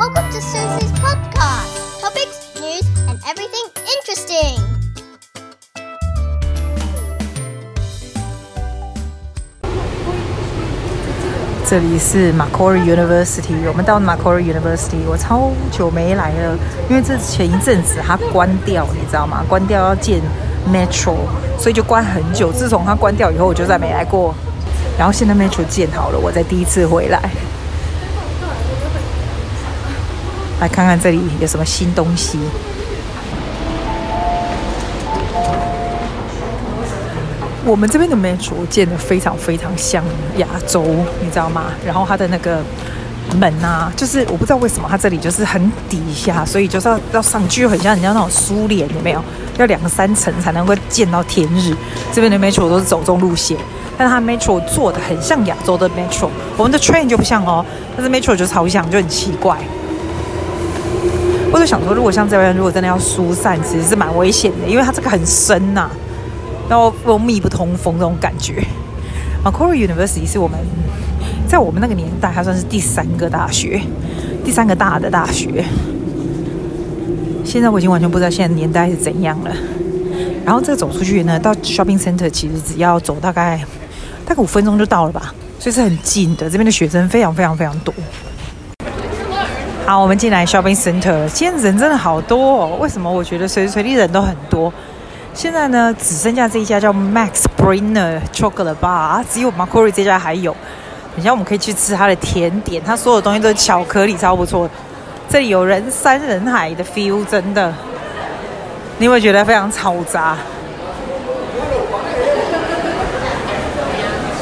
Welcome to Susie's podcast. Topics, news, and everything interesting. 这里是 Macquarie University，我们到 Macquarie University，我超久没来了，因为这前一阵子它关掉，你知道吗？关掉要建 Metro，所以就关很久。自从它关掉以后，我就再没来过。然后现在 Metro 建好了，我才第一次回来，来看看这里有什么新东西。我们这边的 Metro 建得非常非常像亚洲，你知道吗？然后它的那个门啊，就是我不知道为什么它这里就是很底下，所以就是要要上去，很像人家那种苏联，有没有？要两三层才能够见到天日。这边的 Metro 都是走中路线，但是它 Metro 做的很像亚洲的 Metro，我们的 Train 就不像哦，但是 Metro 就超像，就很奇怪。我就想说，如果像这边，如果真的要疏散，其实是蛮危险的，因为它这个很深呐、然后又密不通风这种感觉。Macquarie University 是我们在我们那个年代，它算是第三个大学，第三个大的大学。现在我已经完全不知道现在年代是怎样了。然后这个走出去呢，到 Shopping Center 其实只要走大概大概五分钟就到了吧，所以是很近的。这边的学生非常非常非常多。好，我们进来 Shopping Center，今天人真的好多哦。为什么？我觉得随时随地人都很多。现在呢，只剩下这一家叫 Max Brenner Chocolate Bar，只有 Macquarie 这家还有。等下我们可以去吃它的甜点，它所有东西都是巧克力，超不错。这里有人山人海的 feel，真的。你有没有觉得非常嘈杂？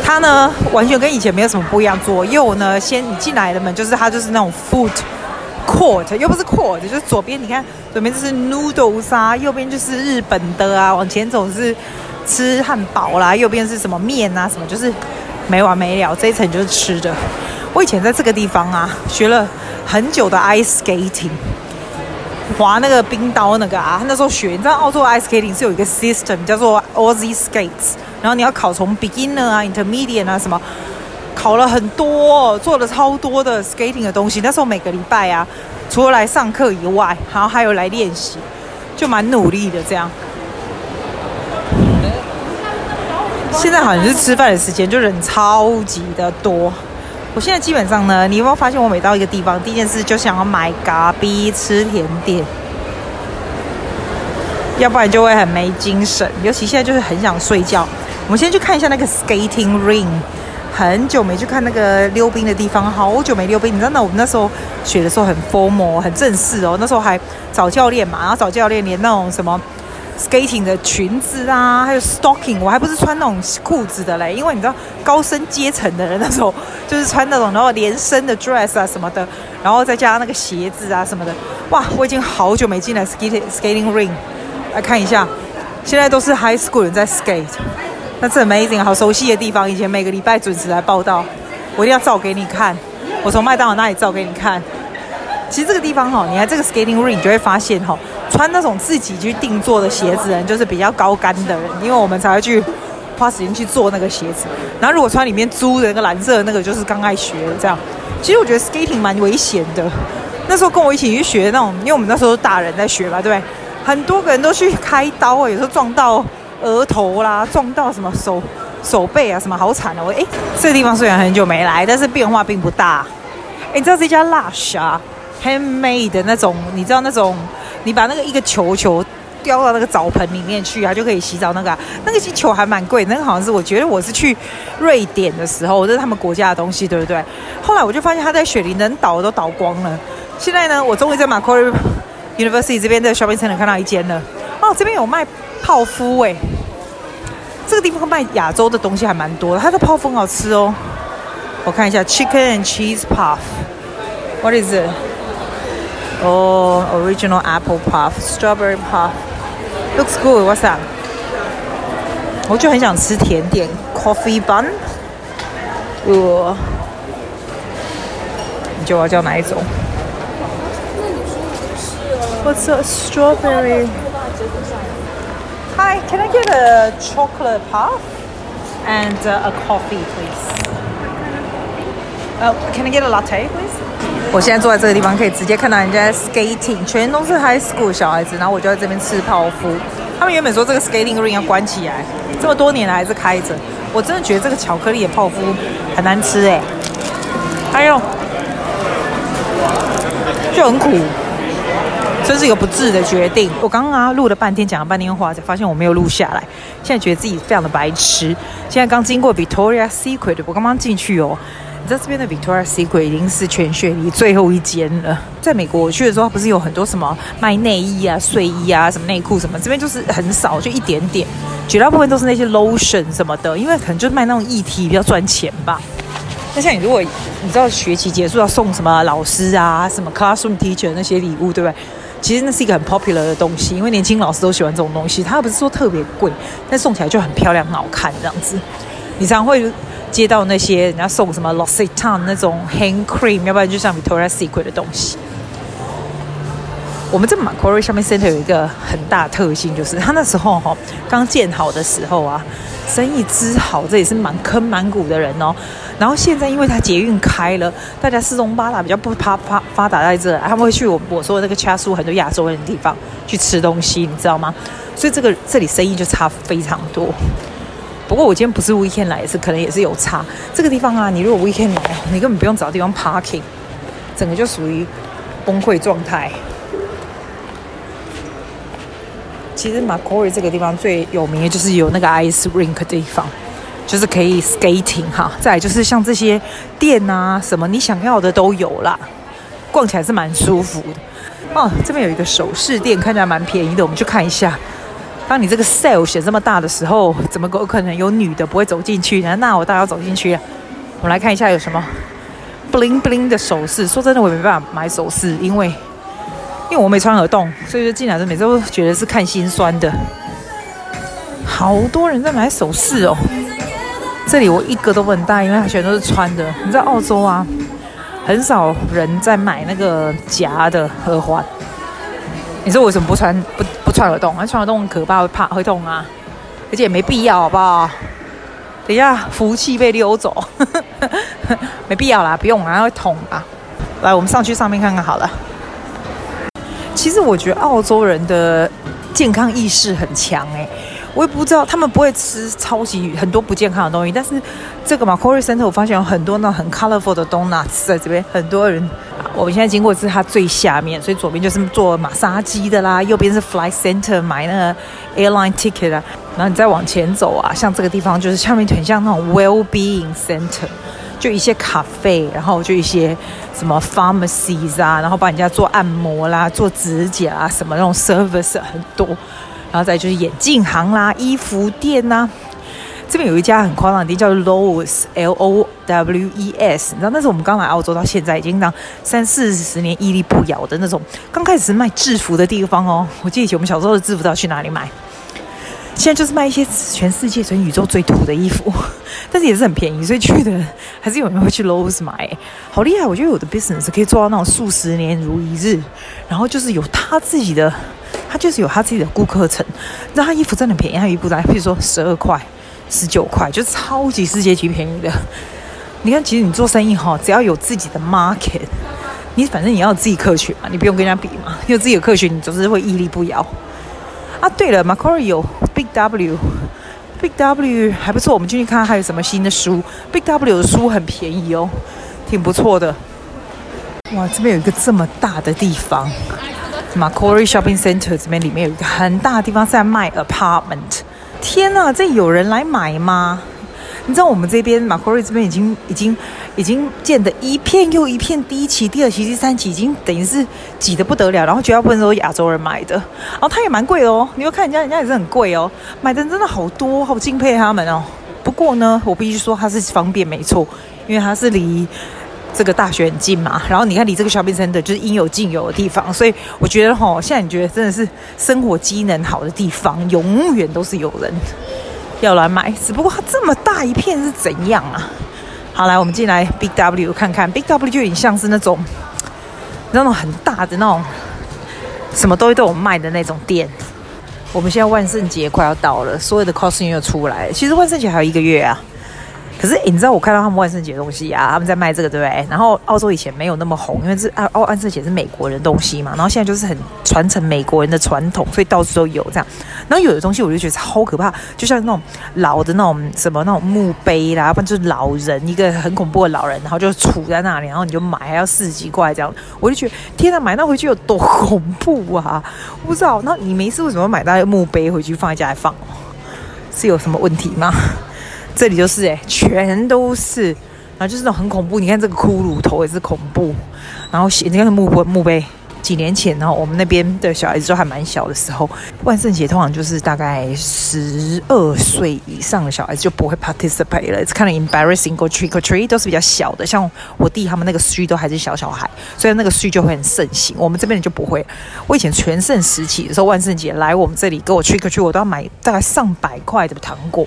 它呢，完全跟以前没有什么不一样。左右呢，先你进来的门就是它，就是那种 food。Court 又不是 court，就是左边你看，左边就是 noodles 啊，右边就是日本的啊，往前走是吃汉堡啦，右边是什么面啊，什么就是没完没了。这一层就是吃的。我以前在这个地方啊，学了很久的 ice skating，滑那个冰刀那个啊，那时候学，你知道澳洲 ice skating 是有一个 system 叫做 Aussie Skates，然后你要考从 beginner 啊，intermediate 啊什么。考了很多，做了超多的 skating 的东西。那时候每个礼拜啊，除了来上课以外，然后还有来练习，就蛮努力的这样。现在好像是吃饭的时间，就人超级的多。我现在基本上呢，你有没有发现，我每到一个地方，第一件事就想要买咖啡、吃甜点，要不然就会很没精神。尤其现在就是很想睡觉。我们先去看一下那个 skating ring。很久没去看那个溜冰的地方，好久没溜冰。你知道，那我们那时候学的时候很 formal，很正式哦。那时候还找教练嘛，然后找教练连那种什么 skating 的裙子啊，还有 stocking，我还不是穿那种裤子的嘞。因为你知道，高升阶层的人那时候就是穿那种然后连身的 dress 啊什么的，然后再加上那个鞋子啊什么的。哇，我已经好久没进来 skating skating ring 来看一下，现在都是 high school 人在 skate。那是 amazing，好熟悉的地方。以前每个礼拜准时来报到，我一定要照给你看。我从麦当劳那里照给你看。其实这个地方哈，你看这个 skating ring，你就会发现哈，穿那种自己去定做的鞋子人，就是比较高干的人，因为我们才会去花时间去做那个鞋子。然后如果穿里面租的那个蓝色的那个，就是刚爱学的这样。其实我觉得 skating 蛮危险的。那时候跟我一起去学那种，因为我们那时候大人在学嘛，对不对？很多个人都去开刀啊，有时候撞到。额头啦，撞到什么手手背啊，什么好惨哦！哎，这个地方虽然很久没来，但是变化并不大。哎，你知道这家 Lush 啊，handmade 的那种，你知道那种，你把那个一个球球丢到那个澡盆里面去啊，就可以洗澡那个、那个球还蛮贵，那个好像是我觉得我是去瑞典的时候，这是他们国家的东西，对不对？后来我就发现他在雪梨能倒都倒光了。现在呢，我终于在 Macquarie University 这边的 shopping center 看到一间了。哦，这边有卖。泡芙哎，这个地方卖亚洲的东西还蛮多的，它的泡芙很好吃哦。我看一下，Chicken and Cheese Puff，What is it？哦、oh，Original Apple Puff，Strawberry Puff，Looks good，What's that？我就很想吃甜点，Coffee Bun。呃，你觉得我要叫哪一种？What's a Hi, can I get a chocolate puff and a coffee, please? 呃、uh,，Can I get a latte, please？我现在坐在这个地方，可以直接看到人家 skating，全都是 high school 小孩子，然后我就在这边吃泡芙。他们原本说这个 skating ring 要关起来，这么多年来还是开着。我真的觉得这个巧克力的泡芙很难吃哎，还有就很苦，这是一个不智的决定。我刚刚啊录了半天，讲了半天话，才发现我没有录下来。现在觉得自己非常的白痴。现在刚经过 Victoria Secret，我刚刚进去哦。你知道这边的 Victoria Secret 已经是全雪梨最后一间了。在美国我去的时候，不是有很多什么卖内衣啊、睡衣啊、什么内裤什么，这边就是很少，就一点点。绝大部分都是那些 lotion 什么的，因为可能就卖那种液体比较赚钱吧。那像你如果你知道学期结束要送什么老师啊、什么 classroom teacher 那些礼物，对不对？其实那是一个很 popular 的东西，因为年轻老师都喜欢这种东西。它不是说特别贵，但送起来就很漂亮、很好看这样子。你常会接到那些人家送什么 l o s i t a n 那种 hand cream，要不然就像 Victoria's Secret 的东西。我们这 Macquarie Shopping Center 有一个很大特性，就是它那时候哈刚建好的时候啊，生意之好，这也是蛮坑满谷的人哦。然后现在因为它捷运开了，大家四通八达，比较不发发发达在这，他们会去我我说的那个掐树很多亚洲人的地方去吃东西，你知道吗？所以这个这里生意就差非常多。不过我今天不是 weekend 来，也是可能也是有差。这个地方啊，你如果 weekend 来，你根本不用找地方 parking，整个就属于崩溃状态。其实 Macquarie 这个地方最有名的就是有那个 ice rink 的地方，就是可以 skating 哈。再来就是像这些店啊，什么你想要的都有啦，逛起来是蛮舒服的。哦，这边有一个首饰店，看起来蛮便宜的，我们去看一下。当你这个 sale 写这么大的时候，怎么可能有女的不会走进去呢？那我当然要走进去了。我们来看一下有什么 bling bling 的首饰。说真的，我也没办法买首饰，因为。因为我没穿耳洞，所以就进来的每次都觉得是看心酸的。好多人在买首饰哦，这里我一个都不能戴，因为它全都是穿的。你知道澳洲啊，很少人在买那个夹的耳环。你说为什么不穿不不穿耳洞？穿耳洞很可怕，会怕会痛啊，而且也没必要，好不好？等一下福气被溜走，没必要啦，不用啦，会痛啊。来，我们上去上面看看好了。其实我觉得澳洲人的健康意识很强哎，我也不知道他们不会吃超级很多不健康的东西，但是这个 Macquarie Center 我发现有很多那很 colorful 的 donuts 在这边，很多人。我们现在经过是它最下面，所以左边就是做马杀鸡的啦，右边是 fly Center 买那个 airline ticket 啊，然后你再往前走啊，像这个地方就是下面很像那种 well-being center。就一些咖啡，然后就一些什么 pharmacies 啊，然后帮人家做按摩啦、做指甲啊，什么那种 service 很多，然后再就是眼镜行啦、衣服店呐、这边有一家很夸张的店叫 Lowe's，L O W E S，你知道那是我们刚来澳洲到现在已经当三四十年屹立不摇的那种，刚开始是卖制服的地方哦。我记得以前我们小时候的制服都要去哪里买？现在就是卖一些全世界、全宇宙最土的衣服，但是也是很便宜，所以去的还是有人会去 Lowe's 买，好厉害！我觉得有的 business 可以做到那种数十年如一日，然后就是有他自己的，他就是有他自己的顾客层，那他衣服真的便宜，他衣服来，譬如说十二块、十九块，就超级世界级便宜的。你看，其实你做生意哈，只要有自己的 market，你反正你要自己客群嘛，你不用跟人家比嘛，你有自己的客群，你总是会屹立不摇。啊，对了，Macquarie 有 Big W，Big W 还不错。我们进去看看还有什么新的书。Big W 的书很便宜哦，挺不错的。哇，这边有一个这么大的地方，Macquarie Shopping Center 这边里面有一个很大的地方在卖 apartment。天哪，这有人来买吗？你知道我们这边马奎瑞这边已经已经已经建的一片又一片，第一期、第二期、第三期已经等于是挤得不得了，然后绝大部分都是亚洲人买的，然后它也蛮贵哦。你要看人家，人家也是很贵哦，买的人真的好多，好敬佩他们哦。不过呢，我必须说它是方便没错，因为它是离这个大学很近嘛。然后你看离这个 shopping center 就是应有尽有的地方，所以我觉得哈，现在你觉得真的是生活机能好的地方，永远都是有人。要来买，只不过它这么大一片是怎样啊？好，来我们进来 Big W 看看，Big W 就有点像是那种那种很大的那种什么东西都有卖的那种店。我们现在万圣节快要到了，所有的 costume 又出来了。其实万圣节还有一个月啊，可是你知道我看到他们万圣节的东西啊，他们在卖这个，对不对？然后澳洲以前没有那么红，因为这澳万圣节是美国人东西嘛。然后现在就是很传承美国人的传统，所以到处都有这样。然后有的东西我就觉得超可怕，就像那种老的那种什么那种墓碑啦，不然就是老人一个很恐怖的老人，然后就杵在那里，然后你就买还要四十几块这样。我就觉得天哪，买那回去有多恐怖啊！我不知道。那你没事为什么买那个墓碑回去放在家里放？是有什么问题吗？这里就是哎、全都是，然后就是那种很恐怖。你看这个骷髅头也是恐怖，然后写你看墓碑墓碑。几年前，然后我们那边的小孩子都还蛮小的时候，万圣节通常就是大概十二岁以上的小孩子就不会 participate 了。It's kind of embarrassing go trick or treat 都是比较小的，像我弟他们那个 street 都还是小小孩，所以那个 street 就会很盛行。我们这边就不会。我以前全盛时期的时候，万圣节来我们这里给我 trick or treat，我都要买大概上百块的糖果。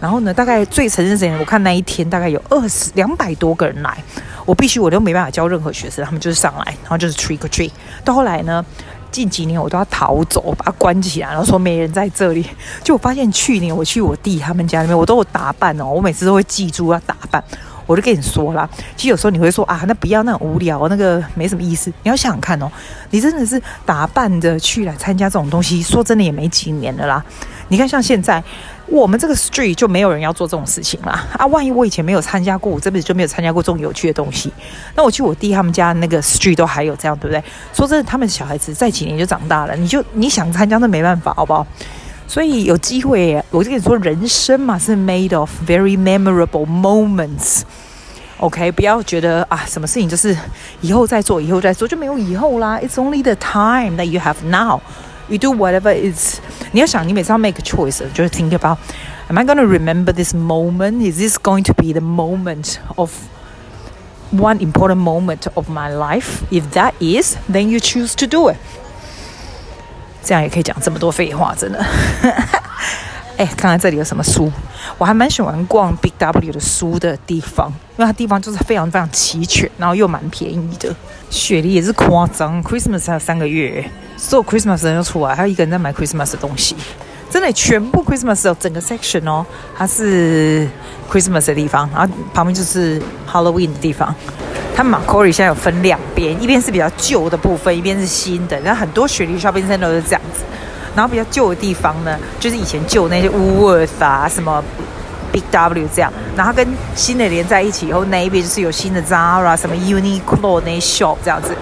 然后呢，大概最成人时间，我看那一天大概有二十两百多个人来，我必须我都没办法教任何学生，他们就是上来，然后就是 trick trick。到后来呢，近几年我都要逃走，把它关起来，然后说没人在这里。就我发现去年我去我弟他们家里面，我都有打扮哦，我每次都会记住要打扮。我就跟你说啦，其实有时候你会说啊，那不要那很无聊，那个没什么意思。你要想想看哦，你真的是打扮着去来参加这种东西，说真的也没几年了啦。你看像现在。我们这个 street 就没有人要做这种事情啦啊！万一我以前没有参加过，我这辈子就没有参加过这种有趣的东西。那我去我弟他们家那个 street 都还有这样，对不对？说真的，他们小孩子再几年就长大了，你就你想参加那没办法，好不好？所以有机会，我就跟你说，人生嘛是 made of very memorable moments。OK，不要觉得啊，什么事情就是以后再做，以后再做就没有以后啦。It's only the time that you have now. You do whatever is，你要想，你每次要 make a choice，就是 think about，am I going to remember this moment? Is this going to be the moment of one important moment of my life? If that is, then you choose to do it。 这样也可以讲这么多废话，真的。哎，看看这里有什么书，我还蛮喜欢逛 Big W 的书的地方，因为它地方就是非常非常齐全，然后又蛮便宜的。雪梨也是夸张，Christmas 还有三个月。所有 Christmas 人都出来，还有一个人在买 Christmas 的东西，真的全部 Christmas 有整个 section 哦，它是 Christmas 的地方，然后旁边就是 Halloween 的地方。他们 Macquarie 现在有分两边，一边是比较旧的部分，一边是新的。然后很多雪梨 shopping center 都是这样子。然后比较旧的地方呢，就是以前旧那些 Woolworth 啊，什么 Big W 这样。然后跟新的连在一起以后，那一边就是有新的 Zara 什么 Uniqlo 那些 shop 这样子。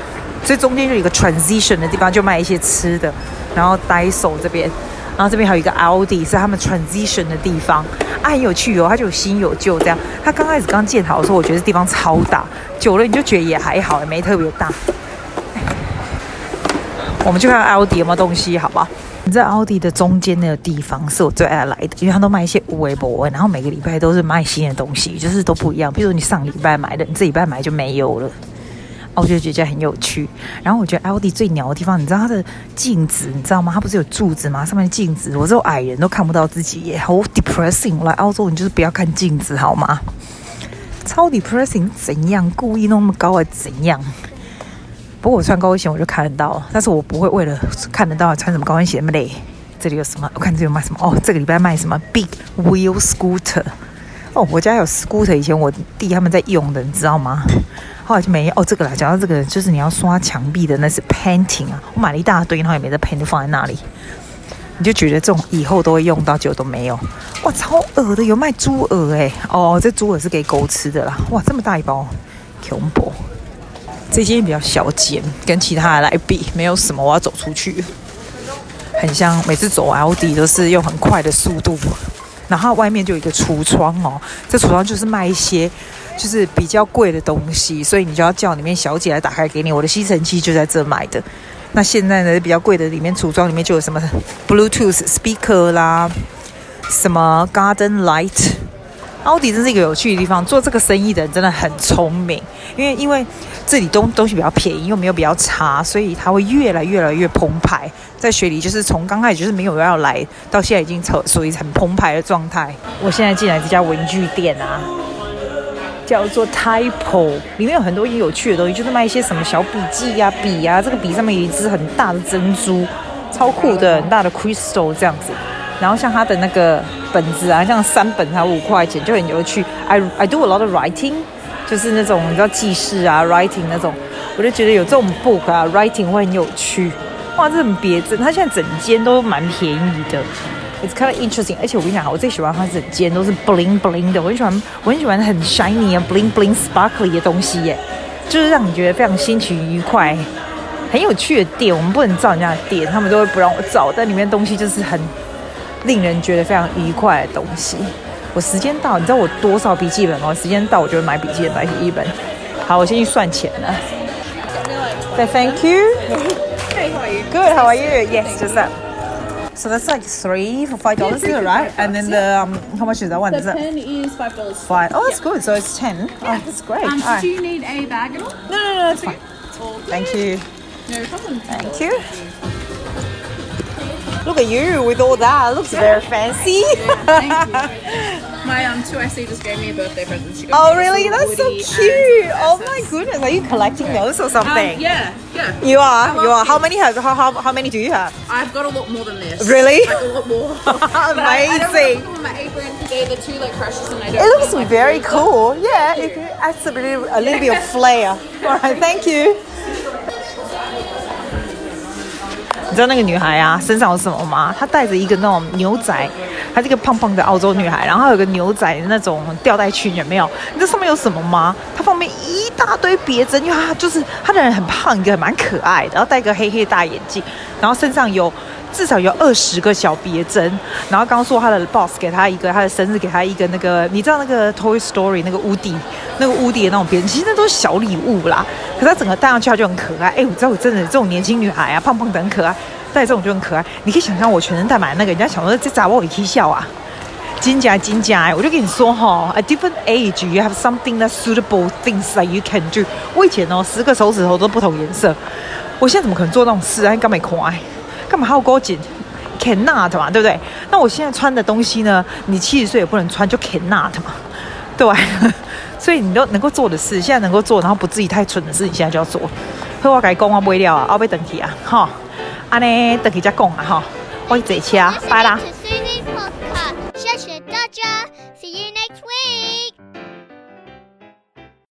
所以中间就有一个 transition 的地方，就卖一些吃的，然后 Daiso 这边，然后这边还有一个 Aldi 是他们 transition 的地方，啊，很有趣哦，它就有新有旧这样。它刚开始刚建好的时候，我觉得地方超大，久了你就觉得也还好，也没特别大。我们去看 Aldi 有没有东西，好不好？你在 Aldi 的中间那个地方是我最爱来的，因为它都卖一些无微博，然后每个礼拜都是卖新的东西，就是都不一样。比如你上礼拜买的，你这礼拜买就没有了。我就觉得很有趣，然后我觉得 Aldi 最鸟的地方，你知道它的镜子，你知道吗？它不是有柱子吗？上面的镜子，我这种矮人都看不到自己耶，好 depressing。我来澳洲，你就是不要看镜子好吗？超 depressing，怎样？故意弄那么高还怎样？不过我穿高跟鞋我就看得到，但是我不会为了看得到穿什么高跟鞋那么累。这里有什么？我看这里有卖什么？哦，这个礼拜卖什么？Big Wheel Scooter。哦，我家有 Scooter，以前我弟他们在用的，你知道吗？后来就没哦，这个啦，讲到这个，就是你要刷墙壁的，那是 painting 啊。我买了一大堆，然后也没在 paint，就放在那里。你就觉得这种以后都会用到，结果都没有。哇，超恶的，有卖猪耳哎！哦，这猪耳是给狗吃的啦。哇，这么大一包，恐怖。这间比较小间，跟其他的来比，没有什么。我要走出去，很像每次走 L D 都是用很快的速度。然后外面就有一个橱窗哦，这橱窗就是卖一些。就是比较贵的东西，所以你就要叫里面小姐来打开给你。我的吸尘器就在这买的。那现在呢，比较贵的里面橱窗里面就有什么 Bluetooth speaker 啦，什么 Garden Light。奥迪真是一个有趣的地方，做这个生意的人真的很聪明。因为因为这里东东西比较便宜，又没有比较差，所以它会越来越来越澎湃。在雪梨，就是从刚开始就是没有要来，到现在已经成属于很澎湃的状态。我现在进来这家文具店啊。叫做 Typo，里面有很多有趣的东西，就是卖一些什么小笔记呀、啊、笔呀、啊。这个笔上面有一只很大的珍珠，超酷的，很大的 crystal 这样子。然后像他的那个本子啊，像三本才五块钱，就很有趣。I I do a lot of writing，就是那种你知道记事啊，writing 那种，我就觉得有这种 book 啊，writing 会很有趣。哇，这很别致，他现在整间都蛮便宜的，It's kind of interesting。而且我跟你讲，我最喜欢它整间都是 bling bling 的，我很喜欢，我很喜欢很 shiny 啊，bling bling sparkly 的东西耶，就是让你觉得非常心情愉快。很有趣的店，我们不能照人家的店，他们都会不让我照，但里面东西就是很令人觉得非常愉快的东西。我时间到，你知道我多少笔记本吗？时间到，我就会买笔记本，买笔记本。好，我先去算钱了。对，Thank you. Hey, how are you? Good. How are you? Yes, just that. So that's like three for five dollars, it right? And then the um, how much is that one? The Is that pen is five dollars. five? Oh, that's good. So it's ten. Oh, that's great. Um, All right. do you need a bag at all? No, no, no, it's fine. Thank you. No problem. Thank you. Look at you with all that. Looks very fancy. Thank you. My um 2SC just gave me a birthday present. She got Oh, really? That's so cute. Oh my goodness. Are you collecting those or Um, something? yeah, yeah. You are. You are. How many have? How, how, how many do you have? I've got a lot more than this. Really? Like, a lot more. But I- I don't Amazing. put them on my apron because they're the two like precious and I don't. It looks very cool. Yeah, it adds a little, a little bit of flair. All right, thank you. 知道那个女孩啊，身上有什么吗？她戴着一个那种牛仔，她是个胖胖的澳洲女孩，然后有个牛仔的那种吊带裙，有没有？你知道上面有什么吗？她旁边一大堆别针，因为她就是她的人很胖，一个蛮可爱的，然后戴个黑黑大眼镜，然后身上有至少有二十个小别针，然后刚刚说她的 boss 给她一个，她的生日给她一个那个，你知道那个 Toy Story 那个屋顶，那个屋顶的那种别针，其实那都是小礼物啦。可是她整个戴上去，她就很可爱。哎，我知道我真的这种年轻女孩啊，胖胖的很可爱，戴这种就很可爱。你可以想象我全身戴满那个，人家想说这咋我也可以笑啊？金甲金甲，我就跟你说哈，a different age you have something that suitable things that you can do。我以前哦，十个手指头都不同颜色，我现在怎么可能做那种事啊？你干嘛夸爱？干嘛还要给我剪？cannot 嘛，对不对？那我现在穿的东西呢？你七十岁也不能穿，就 cannot 嘛，对。所以你都能够做的事，现在能够做，然后不至于太蠢的事，你现在就要做。所以我改讲我不会了啊，我要等去啊，哈，安尼等去再讲啊，哈，我去坐车，拜啦。